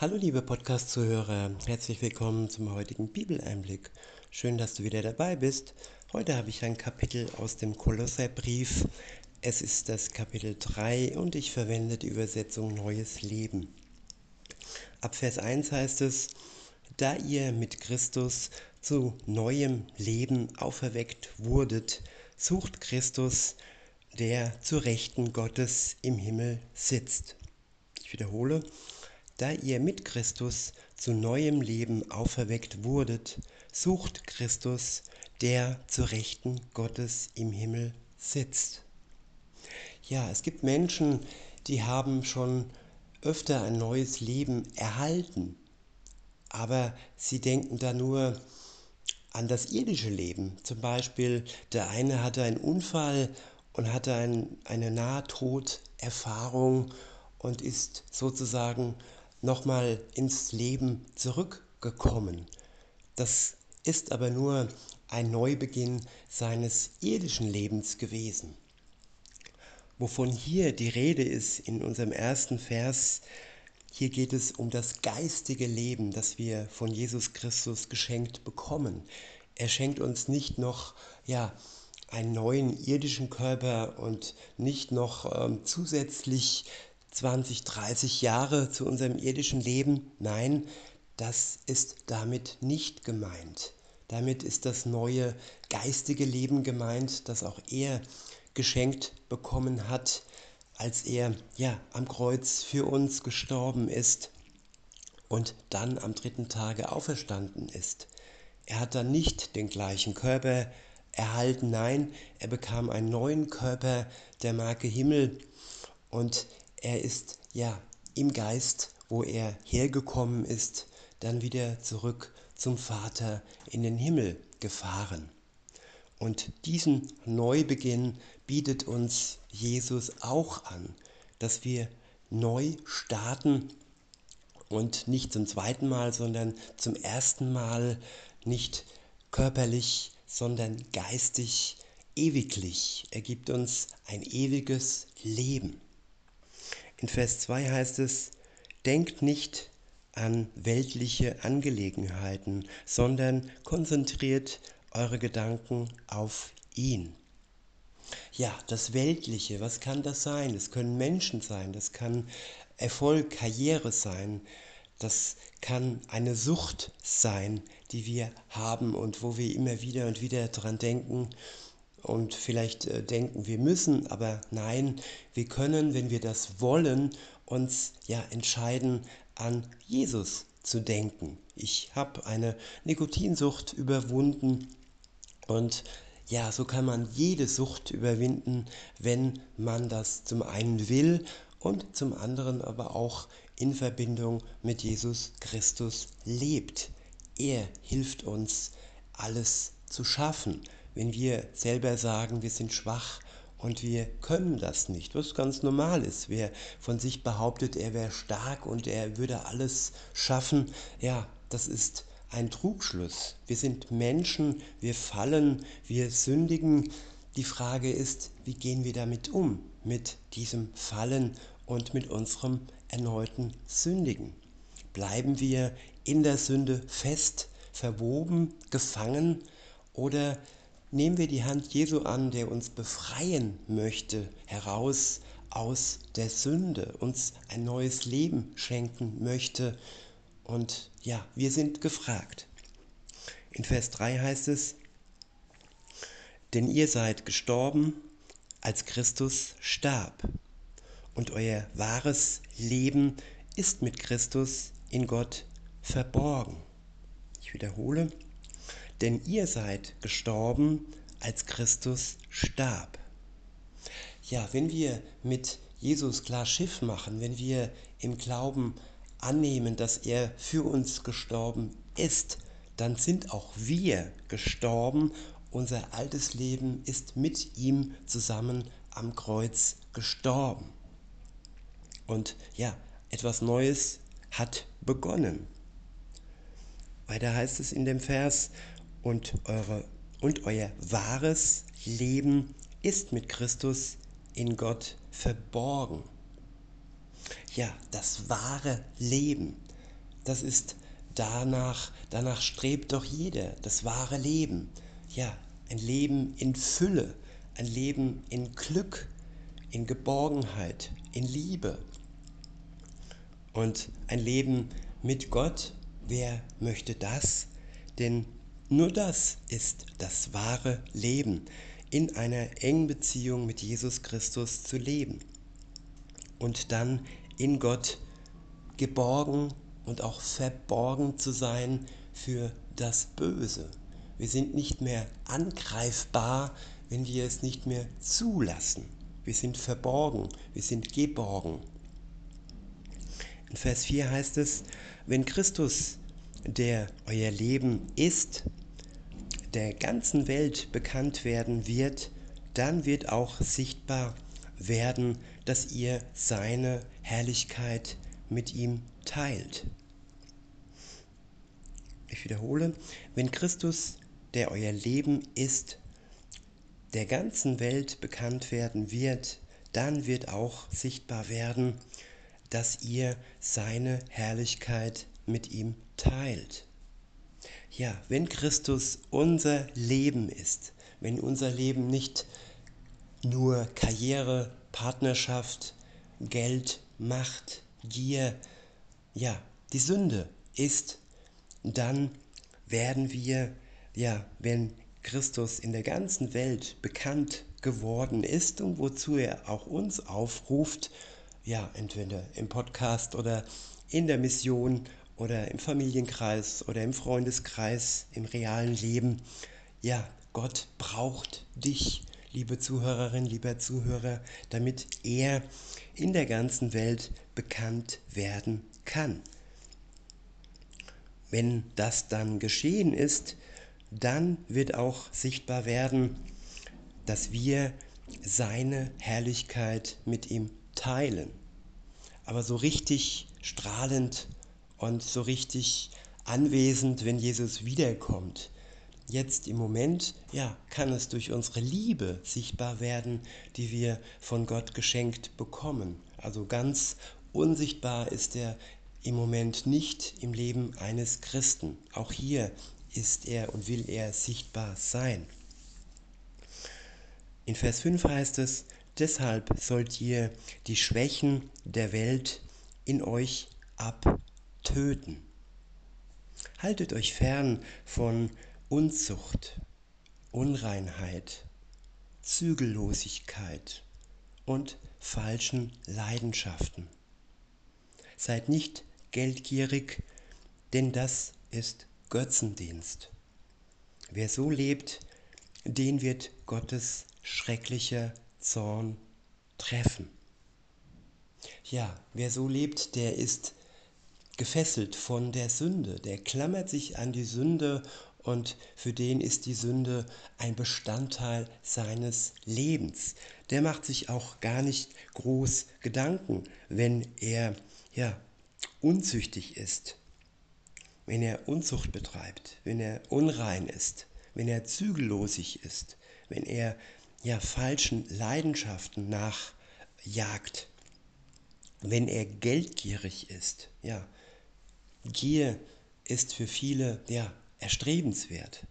Hallo liebe Podcast-Zuhörer, herzlich willkommen zum heutigen Bibeleinblick. Schön, dass du wieder dabei bist. Heute habe ich ein Kapitel aus dem Kolosserbrief. Es ist das Kapitel 3 und ich verwende die Übersetzung Neues Leben. Ab Vers 1 heißt es, da ihr mit Christus zu neuem Leben auferweckt wurdet, sucht Christus, der zu Rechten Gottes im Himmel sitzt. Ich wiederhole, da ihr mit Christus zu neuem Leben auferweckt wurdet, sucht Christus, der zu Rechten Gottes im Himmel sitzt. Ja, es gibt Menschen, die haben schon öfter ein neues Leben erhalten, aber sie denken da nur an das irdische Leben. Zum Beispiel, der eine hatte einen Unfall und hatte ein, eine Nahtoderfahrung und ist sozusagen nochmal ins Leben zurückgekommen. Das ist aber nur ein Neubeginn seines irdischen Lebens gewesen. Wovon hier die Rede ist in unserem ersten Vers, hier geht es um das geistige Leben, das wir von Jesus Christus geschenkt bekommen. Er schenkt uns nicht noch ja, einen neuen irdischen Körper und nicht noch ähm, zusätzlich 20, 30 Jahre zu unserem irdischen Leben. Nein, das ist damit nicht gemeint. Damit ist das neue geistige Leben gemeint, das auch er geschenkt bekommen hat, als er ja am Kreuz für uns gestorben ist und dann am dritten Tage auferstanden ist. Er hat dann nicht den gleichen Körper erhalten, nein, er bekam einen neuen Körper der Marke Himmel und er ist ja im Geist, wo er hergekommen ist, dann wieder zurück zum Vater in den Himmel gefahren. Und diesen Neubeginn bietet uns Jesus auch an, dass wir neu starten und nicht zum zweiten Mal, sondern zum ersten Mal nicht körperlich, sondern geistig, ewiglich. Er gibt uns ein ewiges Leben. In Vers 2 heißt es, denkt nicht an weltliche Angelegenheiten, sondern konzentriert eure Gedanken auf ihn. Ja, das Weltliche, was kann das sein? Das können Menschen sein, das kann Erfolg, Karriere sein, das kann eine Sucht sein, die wir haben und wo wir immer wieder und wieder dran denken, und vielleicht äh, denken, wir müssen, aber nein, wir können, wenn wir das wollen, uns ja entscheiden, an Jesus zu denken. Ich habe eine Nikotinsucht überwunden und ja, so kann man jede Sucht überwinden, wenn man das zum einen will und zum anderen aber auch in Verbindung mit Jesus Christus lebt. Er hilft uns, alles zu schaffen wenn wir selber sagen, wir sind schwach und wir können das nicht, was ganz normal ist. Wer von sich behauptet, er wäre stark und er würde alles schaffen, ja, das ist ein Trugschluss. Wir sind Menschen, wir fallen, wir sündigen. Die Frage ist, wie gehen wir damit um, mit diesem Fallen und mit unserem erneuten Sündigen? Bleiben wir in der Sünde fest, verwoben, gefangen oder Nehmen wir die Hand Jesu an, der uns befreien möchte, heraus aus der Sünde, uns ein neues Leben schenken möchte. Und ja, wir sind gefragt. In Vers 3 heißt es, denn ihr seid gestorben, als Christus starb, und euer wahres Leben ist mit Christus in Gott verborgen. Ich wiederhole, denn ihr seid gestorben, als Christus starb. Ja, wenn wir mit Jesus klar Schiff machen, wenn wir im Glauben annehmen, dass er für uns gestorben ist, dann sind auch wir gestorben. Unser altes Leben ist mit ihm zusammen am Kreuz gestorben. Und ja, etwas Neues hat begonnen. Weiter heißt es in dem Vers, und, eure, und euer wahres Leben ist mit Christus in Gott verborgen. Ja, das wahre Leben. das ist danach, danach strebt doch jeder, das wahre Leben. Ja, ein Leben in Fülle, ein Leben in Glück, in Geborgenheit, in Liebe. Und ein Leben mit Gott, wer möchte das? Denn nur das ist das wahre Leben, in einer engen Beziehung mit Jesus Christus zu leben und dann in Gott geborgen und auch verborgen zu sein für das Böse. Wir sind nicht mehr angreifbar, wenn wir es nicht mehr zulassen. Wir sind verborgen, wir sind geborgen. In Vers 4 heißt es, wenn Christus, der euer Leben ist, der ganzen Welt bekannt werden wird, dann wird auch sichtbar werden, dass ihr seine Herrlichkeit mit ihm teilt. Ich wiederhole, wenn Christus, der euer Leben ist, der ganzen Welt bekannt werden wird, dann wird auch sichtbar werden, dass ihr seine Herrlichkeit mit ihm teilt. Ja, wenn Christus unser Leben ist, wenn unser Leben nicht nur Karriere, Partnerschaft, Geld, Macht, Gier, ja, die Sünde ist, dann werden wir, ja, wenn Christus in der ganzen Welt bekannt geworden ist und wozu er auch uns aufruft, ja, entweder im Podcast oder in der Mission oder im Familienkreis oder im Freundeskreis, im realen Leben. Ja, Gott braucht dich, liebe Zuhörerin, lieber Zuhörer, damit er in der ganzen Welt bekannt werden kann. Wenn das dann geschehen ist, dann wird auch sichtbar werden, dass wir seine Herrlichkeit mit ihm teilen. Aber so richtig strahlend und so richtig anwesend, wenn Jesus wiederkommt. Jetzt im Moment, ja, kann es durch unsere Liebe sichtbar werden, die wir von Gott geschenkt bekommen. Also ganz unsichtbar ist er im Moment nicht im Leben eines Christen. Auch hier ist er und will er sichtbar sein. In Vers 5 heißt es, deshalb sollt ihr die Schwächen der Welt in euch abtöten. Haltet euch fern von Unzucht, Unreinheit, Zügellosigkeit und falschen Leidenschaften. Seid nicht geldgierig, denn das ist Götzendienst. Wer so lebt, den wird Gottes schrecklicher Zorn treffen. Ja, wer so lebt, der ist gefesselt von der Sünde, der klammert sich an die Sünde und für den ist die Sünde ein Bestandteil seines Lebens. Der macht sich auch gar nicht groß Gedanken, wenn er ja unzüchtig ist, wenn er Unzucht betreibt, wenn er unrein ist, wenn er zügellosig ist, wenn er ja falschen Leidenschaften nachjagt, wenn er geldgierig ist, ja. Gier ist für viele ja erstrebenswert.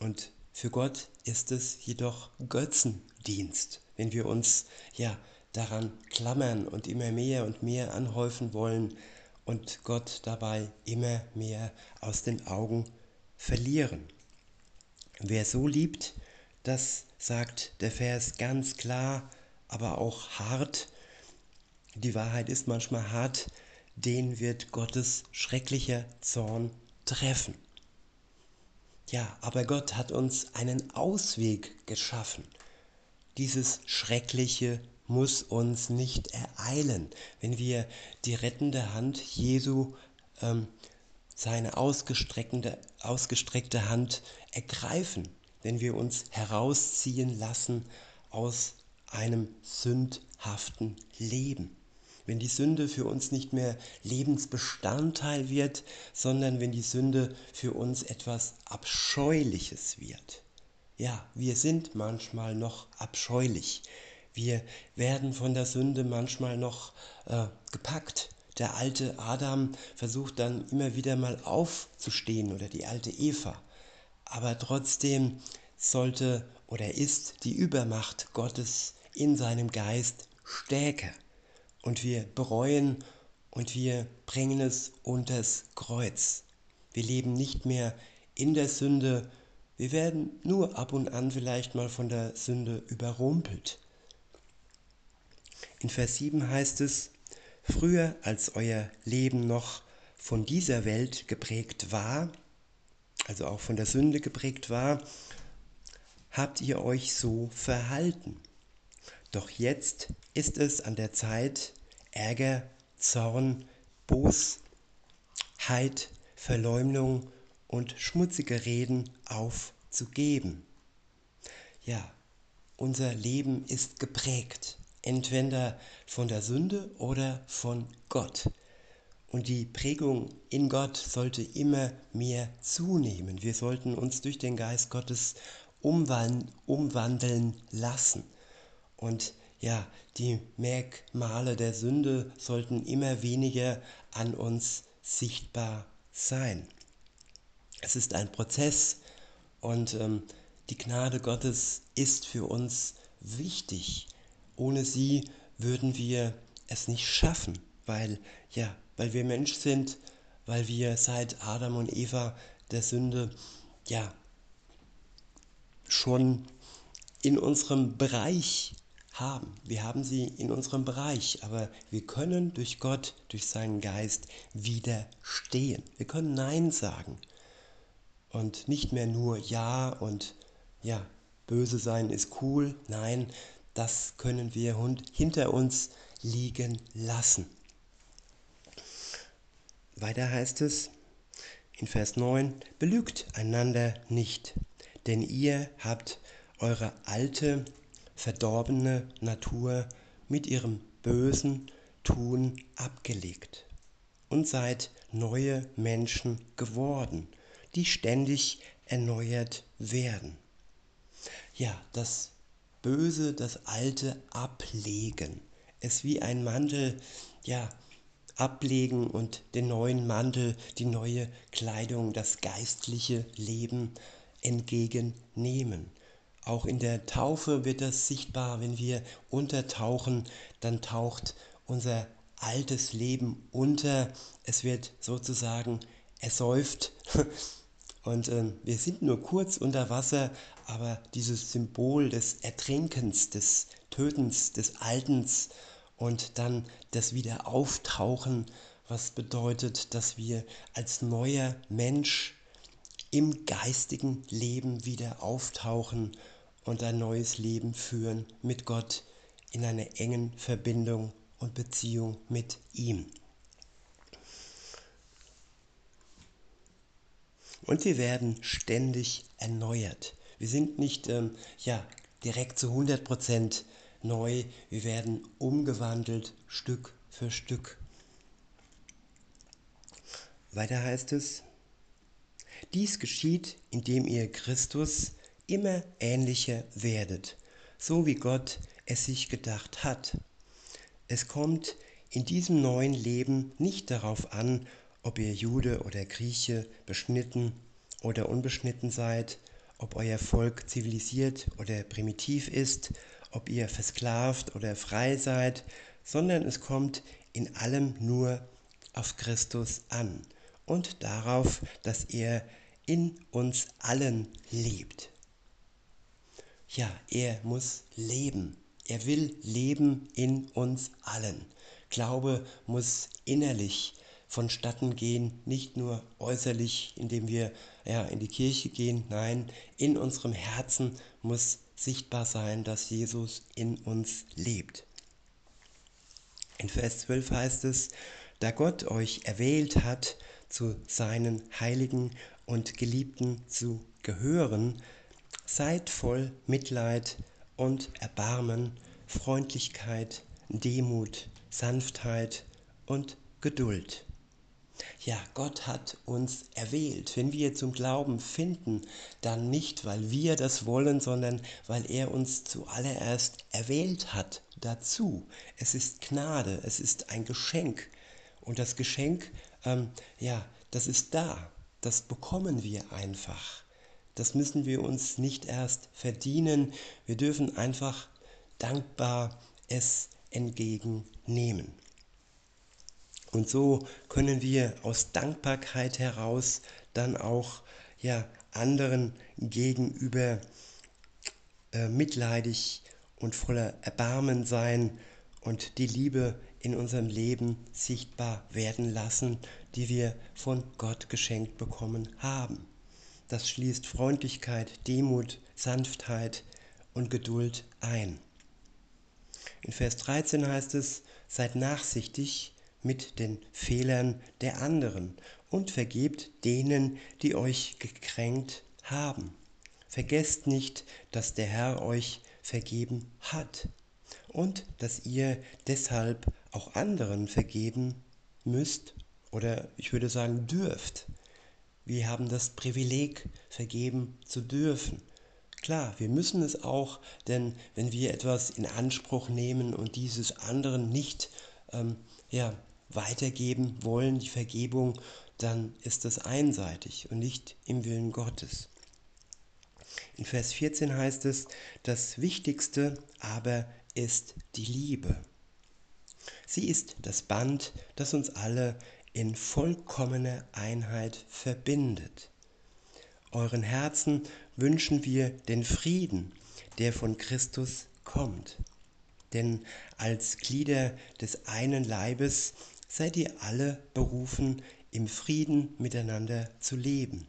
Und für Gott ist es jedoch Götzendienst, wenn wir uns ja daran klammern und immer mehr und mehr anhäufen wollen und Gott dabei immer mehr aus den Augen verlieren. Wer so liebt, das sagt der Vers ganz klar, aber auch hart. Die Wahrheit ist manchmal hart, den wird Gottes schrecklicher Zorn treffen. Ja, aber Gott hat uns einen Ausweg geschaffen. Dieses Schreckliche muss uns nicht ereilen, wenn wir die rettende Hand Jesu, ähm, seine ausgestreckte, ausgestreckte Hand ergreifen, wenn wir uns herausziehen lassen aus einem sündhaften Leben. Wenn die Sünde für uns nicht mehr Lebensbestandteil wird, sondern wenn die Sünde für uns etwas Abscheuliches wird. Ja, wir sind manchmal noch abscheulich. Wir werden von der Sünde manchmal noch äh, gepackt. Der alte Adam versucht dann immer wieder mal aufzustehen oder die alte Eva. Aber trotzdem sollte oder ist die Übermacht Gottes in seinem Geist stärker. Und wir bereuen und wir bringen es unters Kreuz. Wir leben nicht mehr in der Sünde, wir werden nur ab und an vielleicht mal von der Sünde überrumpelt. In Vers 7 heißt es, früher als euer Leben noch von dieser Welt geprägt war, also auch von der Sünde geprägt war, habt ihr euch so verhalten. Doch jetzt ist es an der Zeit, Ärger, Zorn, Bosheit, Verleumdung und schmutzige Reden aufzugeben. Ja, unser Leben ist geprägt, entweder von der Sünde oder von Gott. Und die Prägung in Gott sollte immer mehr zunehmen. Wir sollten uns durch den Geist Gottes umwandeln lassen. Und ja, die Merkmale der Sünde sollten immer weniger an uns sichtbar sein. Es ist ein Prozess und ähm, die Gnade Gottes ist für uns wichtig. Ohne sie würden wir es nicht schaffen, weil ja, weil wir Mensch sind, weil wir seit Adam und Eva der Sünde ja schon in unserem Bereich haben. Wir haben sie in unserem Bereich, aber wir können durch Gott, durch seinen Geist widerstehen. Wir können Nein sagen und nicht mehr nur Ja und ja, böse sein ist cool. Nein, das können wir hinter uns liegen lassen. Weiter heißt es in Vers 9, belügt einander nicht denn ihr habt eure alte, verdorbene Natur mit ihrem bösen Tun abgelegt und seid neue Menschen geworden, die ständig erneuert werden. Ja, das Böse, das Alte ablegen, es wie ein Mantel, ja, ablegen und den neuen Mantel, die neue Kleidung, das geistliche Leben entgegennehmen. Auch in der Taufe wird das sichtbar, wenn wir untertauchen, dann taucht unser altes Leben unter. Es wird sozusagen ersäuft und äh, wir sind nur kurz unter Wasser, aber dieses Symbol des Ertrinkens, des Tötens, des Altens und dann das Wiederauftauchen, was bedeutet, dass wir als neuer Mensch im geistigen Leben wieder auftauchen und ein neues Leben führen mit Gott in einer engen Verbindung und Beziehung mit ihm. Und wir werden ständig erneuert. Wir sind nicht ähm, ja, direkt zu 100% neu, wir werden umgewandelt Stück für Stück. Weiter heißt es, dies geschieht, indem ihr Christus immer ähnlicher werdet, so wie Gott es sich gedacht hat. Es kommt in diesem neuen Leben nicht darauf an, ob ihr Jude oder Grieche beschnitten oder unbeschnitten seid, ob euer Volk zivilisiert oder primitiv ist, ob ihr versklavt oder frei seid, sondern es kommt in allem nur auf Christus an und darauf, dass er in uns allen lebt. Ja, er muss leben. Er will leben in uns allen. Glaube muss innerlich vonstatten gehen, nicht nur äußerlich, indem wir ja, in die Kirche gehen. Nein, in unserem Herzen muss sichtbar sein, dass Jesus in uns lebt. In Vers 12 heißt es, da Gott euch erwählt hat, zu seinen Heiligen und Geliebten zu gehören, seid voll Mitleid und Erbarmen, Freundlichkeit, Demut, Sanftheit und Geduld. Ja, Gott hat uns erwählt. Wenn wir zum Glauben finden, dann nicht, weil wir das wollen, sondern weil er uns zuallererst erwählt hat dazu. Es ist Gnade, es ist ein Geschenk Und das Geschenk, ähm, ja, das ist da. Das bekommen wir einfach. Das müssen wir uns nicht erst verdienen. Wir dürfen einfach dankbar es entgegennehmen. Und so können wir aus Dankbarkeit heraus dann auch ja, anderen gegenüber äh, mitleidig und voller Erbarmen sein und die Liebe in unserem Leben sichtbar werden lassen, die wir von Gott geschenkt bekommen haben. Das schließt Freundlichkeit, Demut, Sanftheit und Geduld ein. In Vers 13 heißt es, seid nachsichtig mit den Fehlern der anderen und vergebt denen, die euch gekränkt haben. Vergesst nicht, dass der Herr euch vergeben hat und dass ihr deshalb auch anderen vergeben müsst oder ich würde sagen dürft. Wir haben das Privileg, vergeben zu dürfen. Klar, wir müssen es auch, denn wenn wir etwas in Anspruch nehmen und dieses anderen nicht ähm, ja, weitergeben wollen, die Vergebung, dann ist das einseitig und nicht im Willen Gottes. In Vers 14 heißt es, das Wichtigste aber ist die Liebe. Sie ist das Band, das uns alle in vollkommener Einheit verbindet. Euren Herzen wünschen wir den Frieden, der von Christus kommt. Denn als Glieder des einen Leibes seid ihr alle berufen, im Frieden miteinander zu leben.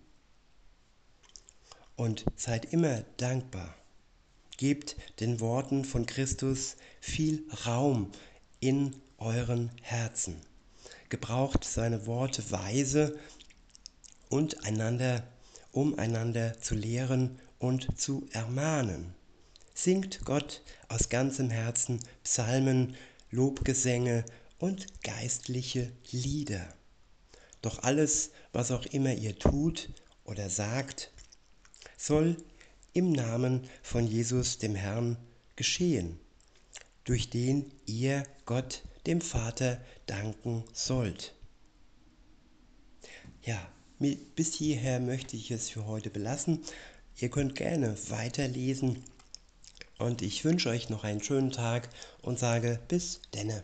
Und seid immer dankbar. Gebt den Worten von Christus viel Raum in euren Herzen. Gebraucht seine Worte weise und einander, um einander zu lehren und zu ermahnen. Singt Gott aus ganzem Herzen Psalmen, Lobgesänge und geistliche Lieder. Doch alles, was auch immer ihr tut oder sagt, soll im Namen von Jesus dem Herrn geschehen, durch den ihr Gott dem Vater danken sollt. Ja, bis hierher möchte ich es für heute belassen. Ihr könnt gerne weiterlesen und ich wünsche euch noch einen schönen Tag und sage bis denne.